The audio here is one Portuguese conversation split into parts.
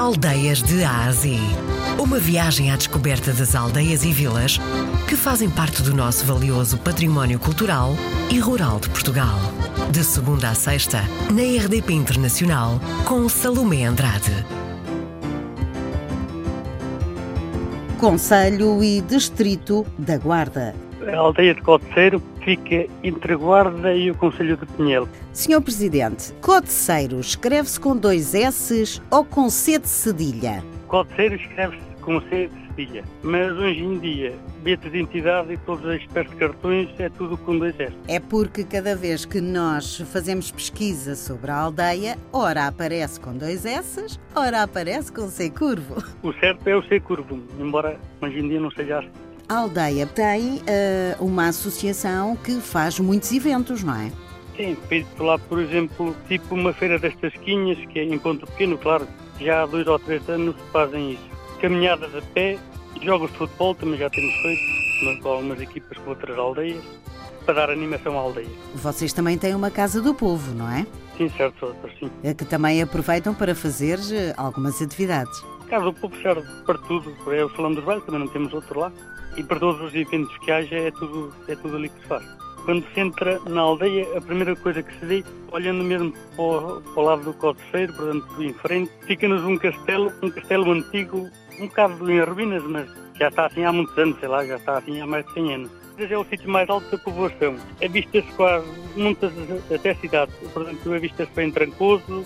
Aldeias de Ásia. Uma viagem à descoberta das aldeias e vilas que fazem parte do nosso valioso património cultural e rural de Portugal. De segunda a sexta, na RDP Internacional, com Salomé Andrade. Conselho e Distrito da Guarda. A aldeia de Codeceiro fica entre Guarda e o Conselho de Pinhel. Senhor Presidente, Codeceiro escreve-se com dois S ou com C de cedilha? Codeceiro escreve-se com C de cedilha, mas hoje em dia, bilhetes de identidade e todos os de cartões é tudo com dois S. É porque cada vez que nós fazemos pesquisa sobre a aldeia, ora aparece com dois S, ora aparece com C curvo. O certo é o C curvo, embora hoje em dia não seja assim. A aldeia tem uh, uma associação que faz muitos eventos, não é? Sim, feito lá, por exemplo, tipo uma feira das tasquinhas, que é em ponto pequeno, claro, já há dois ou três anos fazem isso. Caminhadas a pé, jogos de futebol também já temos feito, com algumas equipas com outras aldeias, para dar animação à aldeia. Vocês também têm uma Casa do Povo, não é? Sim, certo, outras sim. É que também aproveitam para fazer eh, algumas atividades. A Casa do Povo serve para tudo, é o Salão dos Velhos, também não temos outro lá e para todos os eventos que haja é tudo, é tudo ali que se faz. Quando se entra na aldeia, a primeira coisa que se vê, olhando mesmo para o, para o lado do Codeceiro, portanto, em frente, fica-nos um castelo, um castelo antigo, um bocado em ruínas, mas já está assim há muitos anos, sei lá, já está assim há mais de 100 anos. É o sítio mais alto da povoação. A vista-se quase muitas até a cidade. Portanto, a vista-se bem Trancoso,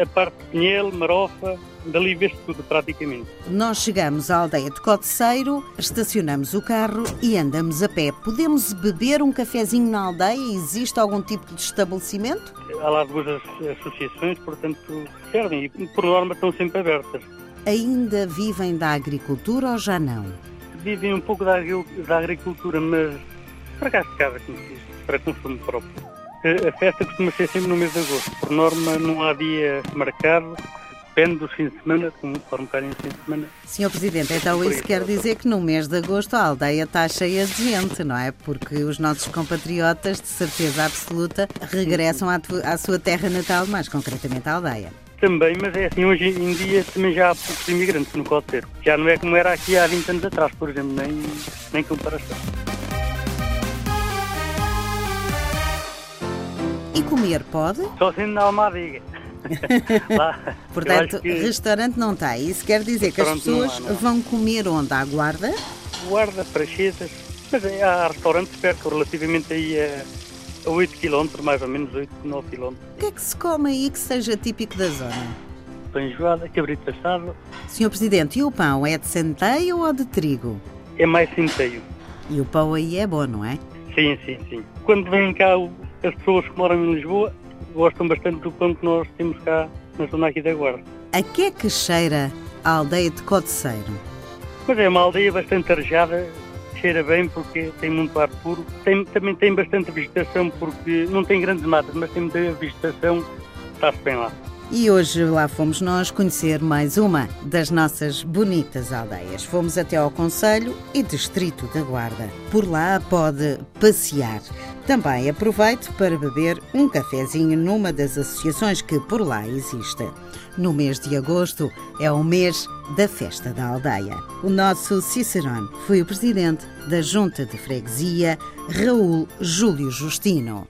a parte de Pinhel, Marofa, dali vê-se tudo praticamente. Nós chegamos à aldeia de Codeceiro, estacionamos o carro e andamos a pé. Podemos beber um cafezinho na aldeia? Existe algum tipo de estabelecimento? Há lá duas associações, portanto, servem e por norma estão sempre abertas. Ainda vivem da agricultura ou já não? Vivem um pouco da, da agricultura, mas para cá de casa, como diz, para consumo próprio. A festa costuma ser sempre no mês de agosto. Por norma, não há dia marcado depende dos fins de semana, conforme um bocadinho fim de semana. Senhor Presidente, então isso quer dizer que no mês de agosto a aldeia está cheia de gente, não é? Porque os nossos compatriotas, de certeza absoluta, regressam à, à sua terra natal, mais concretamente à aldeia. Também, mas é assim, hoje em dia também já há poucos imigrantes no Coteiro. Já não é como era aqui há 20 anos atrás, por exemplo, nem, nem comparação. E comer pode? Só sendo na Almadiga. Portanto, que... restaurante não tem. Isso quer dizer que as pessoas não há, não. vão comer onde? À guarda? Guarda, Prachetas. Mas há restaurantes perto, relativamente aí a, a 8 km, mais ou menos 8, 9 km. O que é que se come aí que seja típico da zona? Pão enjoada, cabrito assado. Senhor Presidente, e o pão é de centeio ou de trigo? É mais centeio. E o pão aí é bom, não é? Sim, sim, sim. Quando vêm cá as pessoas que moram em Lisboa, gostam bastante do pão que nós temos cá na zona aqui da Guarda. A que é que cheira a aldeia de Codeceiro? Mas é uma aldeia bastante arejada, cheira bem porque tem muito ar puro. Tem, também tem bastante vegetação porque não tem grandes matas, mas tem muita vegetação, está-se bem lá. E hoje lá fomos nós conhecer mais uma das nossas bonitas aldeias. Fomos até ao Conselho e Distrito da Guarda. Por lá pode passear. Também aproveite para beber um cafezinho numa das associações que por lá existem. No mês de agosto é o mês da festa da aldeia. O nosso Cicerone foi o presidente da Junta de Freguesia, Raul Júlio Justino.